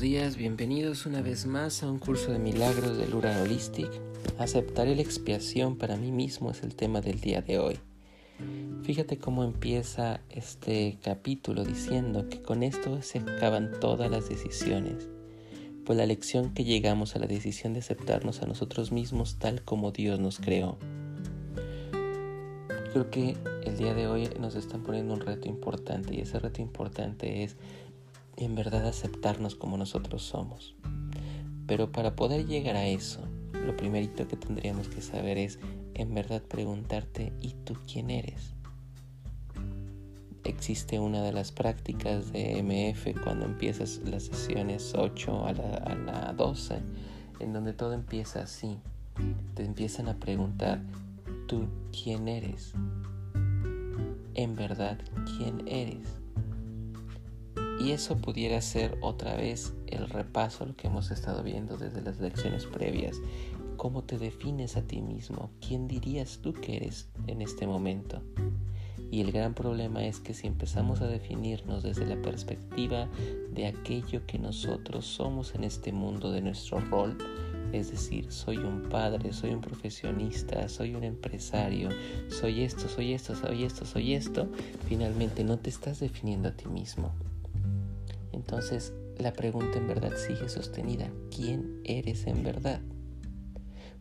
días, bienvenidos una vez más a un curso de milagros del Uran Holistic. Aceptaré la expiación para mí mismo es el tema del día de hoy. Fíjate cómo empieza este capítulo diciendo que con esto se acaban todas las decisiones, pues la lección que llegamos a la decisión de aceptarnos a nosotros mismos tal como Dios nos creó. Creo que el día de hoy nos están poniendo un reto importante y ese reto importante es en verdad aceptarnos como nosotros somos. Pero para poder llegar a eso, lo primerito que tendríamos que saber es en verdad preguntarte ¿y tú quién eres? Existe una de las prácticas de MF cuando empiezas las sesiones 8 a la, a la 12, en donde todo empieza así. Te empiezan a preguntar ¿tú quién eres? En verdad, ¿quién eres? Y eso pudiera ser otra vez el repaso a lo que hemos estado viendo desde las lecciones previas. ¿Cómo te defines a ti mismo? ¿Quién dirías tú que eres en este momento? Y el gran problema es que si empezamos a definirnos desde la perspectiva de aquello que nosotros somos en este mundo, de nuestro rol, es decir, soy un padre, soy un profesionista, soy un empresario, soy esto, soy esto, soy esto, soy esto, finalmente no te estás definiendo a ti mismo. Entonces la pregunta en verdad sigue sostenida. ¿Quién eres en verdad?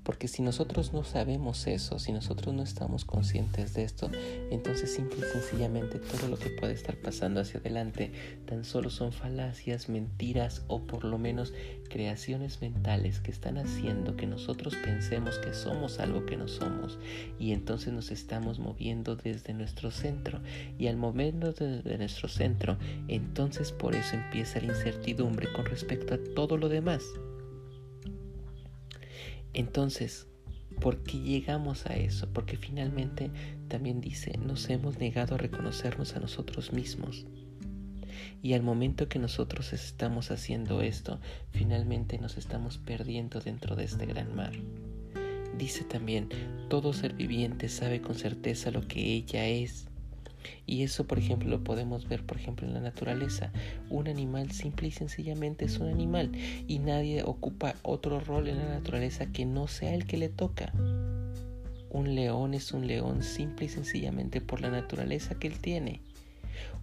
Porque si nosotros no sabemos eso, si nosotros no estamos conscientes de esto, entonces simple y sencillamente todo lo que puede estar pasando hacia adelante tan solo son falacias, mentiras o por lo menos creaciones mentales que están haciendo que nosotros pensemos que somos algo que no somos y entonces nos estamos moviendo desde nuestro centro y al momento de nuestro centro, entonces por eso empieza la incertidumbre con respecto a todo lo demás. Entonces, ¿por qué llegamos a eso? Porque finalmente también dice, nos hemos negado a reconocernos a nosotros mismos. Y al momento que nosotros estamos haciendo esto, finalmente nos estamos perdiendo dentro de este gran mar. Dice también, todo ser viviente sabe con certeza lo que ella es y eso, por ejemplo, lo podemos ver, por ejemplo, en la naturaleza. Un animal simple y sencillamente es un animal y nadie ocupa otro rol en la naturaleza que no sea el que le toca. Un león es un león simple y sencillamente por la naturaleza que él tiene.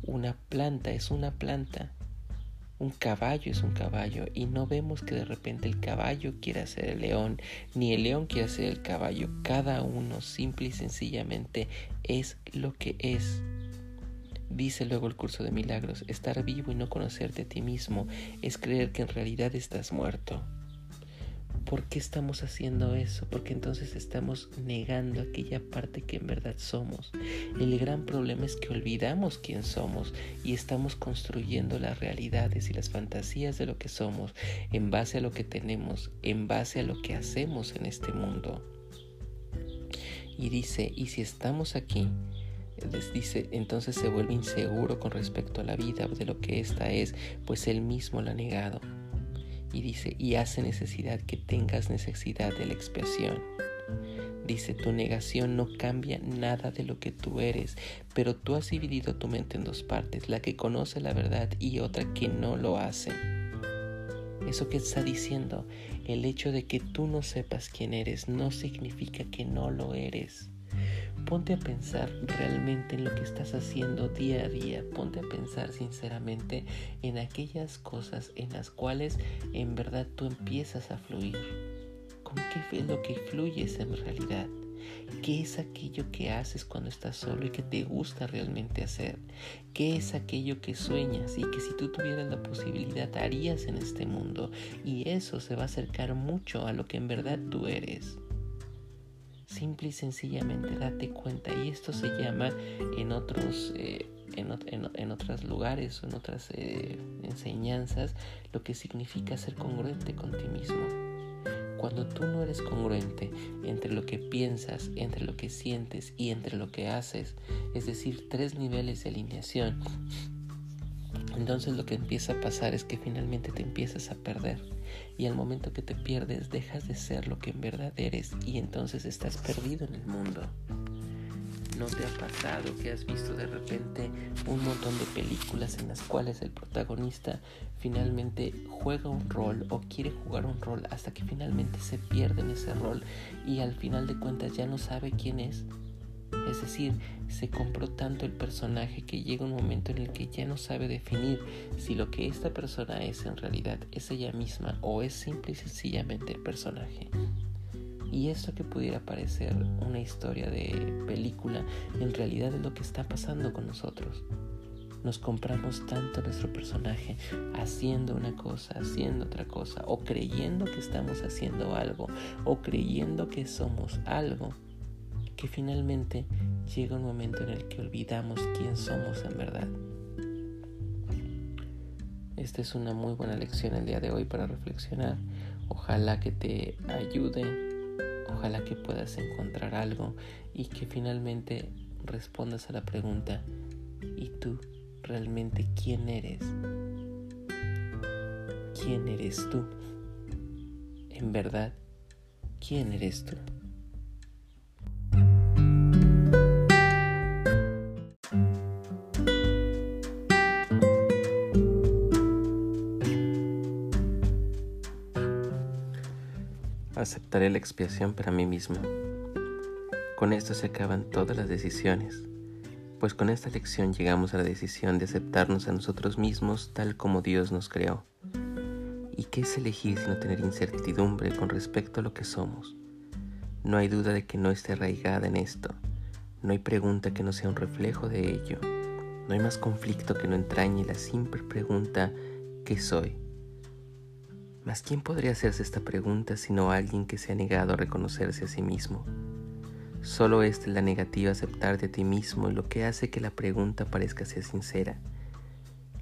Una planta es una planta. Un caballo es un caballo y no vemos que de repente el caballo quiera ser el león, ni el león quiera ser el caballo. Cada uno simple y sencillamente es lo que es. Dice luego el curso de milagros, estar vivo y no conocerte a ti mismo es creer que en realidad estás muerto. ¿Por qué estamos haciendo eso? Porque entonces estamos negando aquella parte que en verdad somos. El gran problema es que olvidamos quién somos y estamos construyendo las realidades y las fantasías de lo que somos en base a lo que tenemos, en base a lo que hacemos en este mundo. Y dice, y si estamos aquí, les dice, entonces se vuelve inseguro con respecto a la vida, de lo que ésta es, pues él mismo la ha negado y dice, y hace necesidad que tengas necesidad de la expiación. Dice, tu negación no cambia nada de lo que tú eres, pero tú has dividido tu mente en dos partes, la que conoce la verdad y otra que no lo hace. Eso que está diciendo, el hecho de que tú no sepas quién eres no significa que no lo eres. Ponte a pensar realmente en lo que estás haciendo día a día. Ponte a pensar sinceramente en aquellas cosas en las cuales en verdad tú empiezas a fluir. ¿Con qué es lo que fluyes en realidad? ¿Qué es aquello que haces cuando estás solo y que te gusta realmente hacer? ¿Qué es aquello que sueñas y que si tú tuvieras la posibilidad harías en este mundo? Y eso se va a acercar mucho a lo que en verdad tú eres. Simple y sencillamente date cuenta. Y esto se llama en otros, eh, en, en, otros lugares o en otras eh, enseñanzas lo que significa ser congruente con ti mismo. Cuando tú no eres congruente entre lo que piensas, entre lo que sientes y entre lo que haces, es decir, tres niveles de alineación, entonces lo que empieza a pasar es que finalmente te empiezas a perder y al momento que te pierdes dejas de ser lo que en verdad eres y entonces estás perdido en el mundo. ¿No te ha pasado que has visto de repente un montón de películas en las cuales el protagonista finalmente juega un rol o quiere jugar un rol hasta que finalmente se pierde en ese rol y al final de cuentas ya no sabe quién es? Es decir, se compró tanto el personaje que llega un momento en el que ya no sabe definir si lo que esta persona es en realidad es ella misma o es simple y sencillamente el personaje. Y esto que pudiera parecer una historia de película, en realidad es lo que está pasando con nosotros. Nos compramos tanto nuestro personaje haciendo una cosa, haciendo otra cosa, o creyendo que estamos haciendo algo, o creyendo que somos algo, que finalmente llega un momento en el que olvidamos quién somos en verdad. Esta es una muy buena lección el día de hoy para reflexionar. Ojalá que te ayude Ojalá que puedas encontrar algo y que finalmente respondas a la pregunta, ¿y tú realmente quién eres? ¿Quién eres tú? En verdad, ¿quién eres tú? La expiación para mí mismo. Con esto se acaban todas las decisiones, pues con esta lección llegamos a la decisión de aceptarnos a nosotros mismos tal como Dios nos creó. ¿Y qué es elegir sino tener incertidumbre con respecto a lo que somos? No hay duda de que no esté arraigada en esto. No hay pregunta que no sea un reflejo de ello. No hay más conflicto que no entrañe la simple pregunta ¿qué soy? Mas ¿quién podría hacerse esta pregunta sino alguien que se ha negado a reconocerse a sí mismo? Solo esta es la negativa a aceptarte a ti mismo lo que hace que la pregunta parezca ser sincera.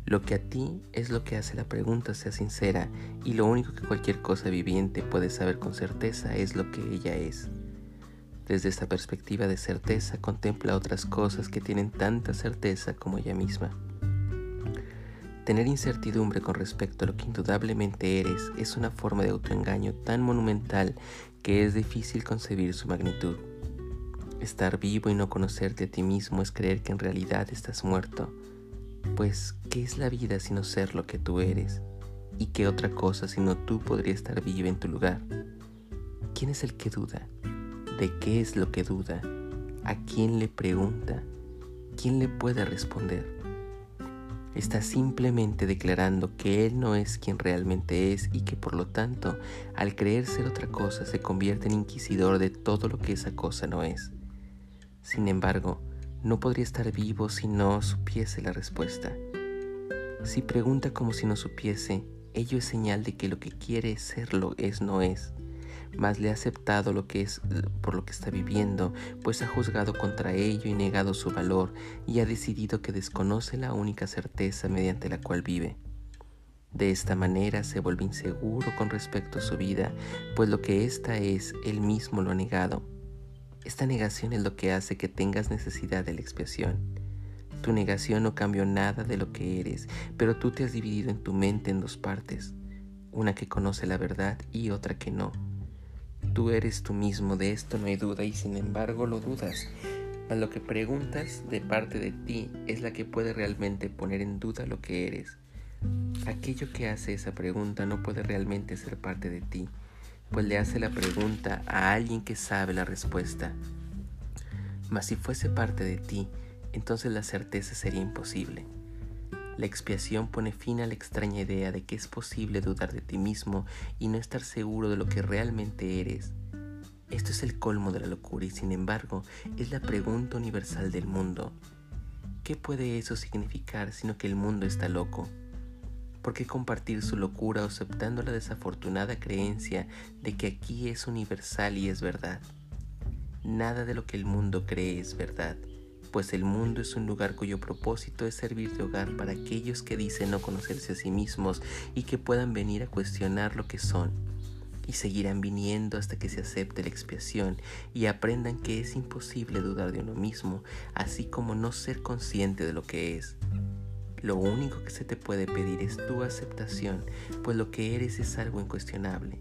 Lo que a ti es lo que hace la pregunta sea sincera y lo único que cualquier cosa viviente puede saber con certeza es lo que ella es. Desde esta perspectiva de certeza contempla otras cosas que tienen tanta certeza como ella misma. Tener incertidumbre con respecto a lo que indudablemente eres es una forma de autoengaño tan monumental que es difícil concebir su magnitud. Estar vivo y no conocerte a ti mismo es creer que en realidad estás muerto. Pues, ¿qué es la vida sino ser lo que tú eres? ¿Y qué otra cosa sino tú podría estar viva en tu lugar? ¿Quién es el que duda? ¿De qué es lo que duda? ¿A quién le pregunta? ¿Quién le puede responder? Está simplemente declarando que Él no es quien realmente es y que por lo tanto, al creer ser otra cosa, se convierte en inquisidor de todo lo que esa cosa no es. Sin embargo, no podría estar vivo si no supiese la respuesta. Si pregunta como si no supiese, ello es señal de que lo que quiere serlo es no es mas le ha aceptado lo que es por lo que está viviendo, pues ha juzgado contra ello y negado su valor, y ha decidido que desconoce la única certeza mediante la cual vive. De esta manera se vuelve inseguro con respecto a su vida, pues lo que ésta es, él mismo lo ha negado. Esta negación es lo que hace que tengas necesidad de la expiación. Tu negación no cambió nada de lo que eres, pero tú te has dividido en tu mente en dos partes, una que conoce la verdad y otra que no. Tú eres tú mismo, de esto no hay duda y sin embargo lo dudas. Mas lo que preguntas de parte de ti es la que puede realmente poner en duda lo que eres. Aquello que hace esa pregunta no puede realmente ser parte de ti, pues le hace la pregunta a alguien que sabe la respuesta. Mas si fuese parte de ti, entonces la certeza sería imposible. La expiación pone fin a la extraña idea de que es posible dudar de ti mismo y no estar seguro de lo que realmente eres. Esto es el colmo de la locura y sin embargo es la pregunta universal del mundo. ¿Qué puede eso significar sino que el mundo está loco? ¿Por qué compartir su locura aceptando la desafortunada creencia de que aquí es universal y es verdad? Nada de lo que el mundo cree es verdad pues el mundo es un lugar cuyo propósito es servir de hogar para aquellos que dicen no conocerse a sí mismos y que puedan venir a cuestionar lo que son. Y seguirán viniendo hasta que se acepte la expiación y aprendan que es imposible dudar de uno mismo, así como no ser consciente de lo que es. Lo único que se te puede pedir es tu aceptación, pues lo que eres es algo incuestionable.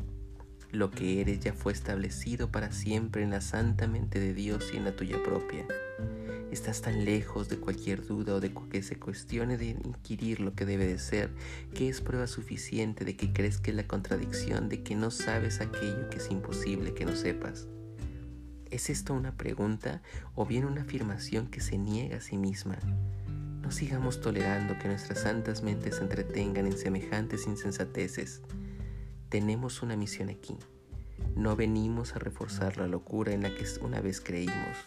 Lo que eres ya fue establecido para siempre en la santa mente de Dios y en la tuya propia. Estás tan lejos de cualquier duda o de que se cuestione de inquirir lo que debe de ser, que es prueba suficiente de que crees que es la contradicción, de que no sabes aquello que es imposible que no sepas. ¿Es esto una pregunta o bien una afirmación que se niega a sí misma? No sigamos tolerando que nuestras santas mentes se entretengan en semejantes insensateces. Tenemos una misión aquí. No venimos a reforzar la locura en la que una vez creímos.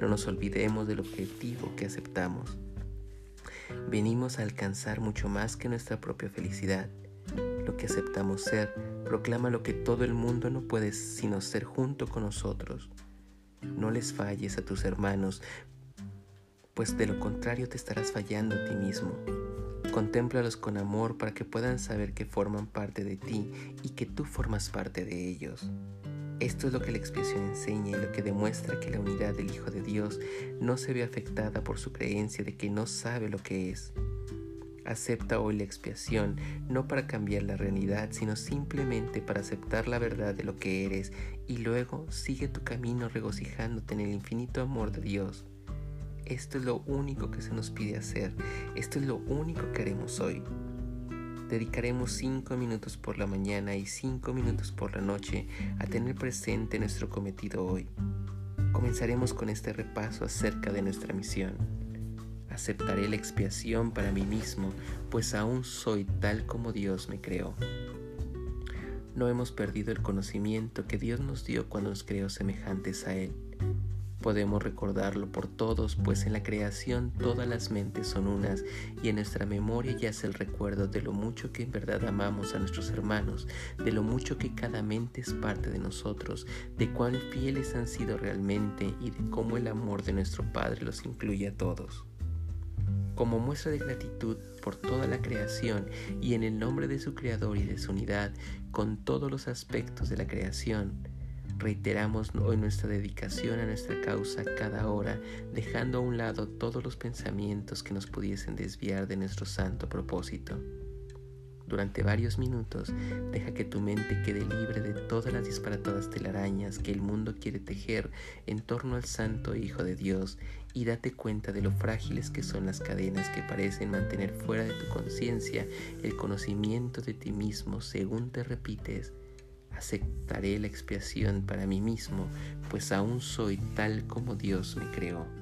No nos olvidemos del objetivo que aceptamos. Venimos a alcanzar mucho más que nuestra propia felicidad. Lo que aceptamos ser proclama lo que todo el mundo no puede sino ser junto con nosotros. No les falles a tus hermanos, pues de lo contrario te estarás fallando a ti mismo. Contémplalos con amor para que puedan saber que forman parte de ti y que tú formas parte de ellos. Esto es lo que la expiación enseña y lo que demuestra que la unidad del Hijo de Dios no se ve afectada por su creencia de que no sabe lo que es. Acepta hoy la expiación no para cambiar la realidad, sino simplemente para aceptar la verdad de lo que eres y luego sigue tu camino regocijándote en el infinito amor de Dios. Esto es lo único que se nos pide hacer, esto es lo único que haremos hoy. Dedicaremos cinco minutos por la mañana y cinco minutos por la noche a tener presente nuestro cometido hoy. Comenzaremos con este repaso acerca de nuestra misión. Aceptaré la expiación para mí mismo, pues aún soy tal como Dios me creó. No hemos perdido el conocimiento que Dios nos dio cuando nos creó semejantes a Él. Podemos recordarlo por todos, pues en la creación todas las mentes son unas y en nuestra memoria yace el recuerdo de lo mucho que en verdad amamos a nuestros hermanos, de lo mucho que cada mente es parte de nosotros, de cuán fieles han sido realmente y de cómo el amor de nuestro Padre los incluye a todos. Como muestra de gratitud por toda la creación y en el nombre de su Creador y de su unidad con todos los aspectos de la creación, Reiteramos hoy nuestra dedicación a nuestra causa cada hora, dejando a un lado todos los pensamientos que nos pudiesen desviar de nuestro santo propósito. Durante varios minutos, deja que tu mente quede libre de todas las disparatadas telarañas que el mundo quiere tejer en torno al Santo Hijo de Dios y date cuenta de lo frágiles que son las cadenas que parecen mantener fuera de tu conciencia el conocimiento de ti mismo según te repites aceptaré la expiación para mí mismo, pues aún soy tal como Dios me creó.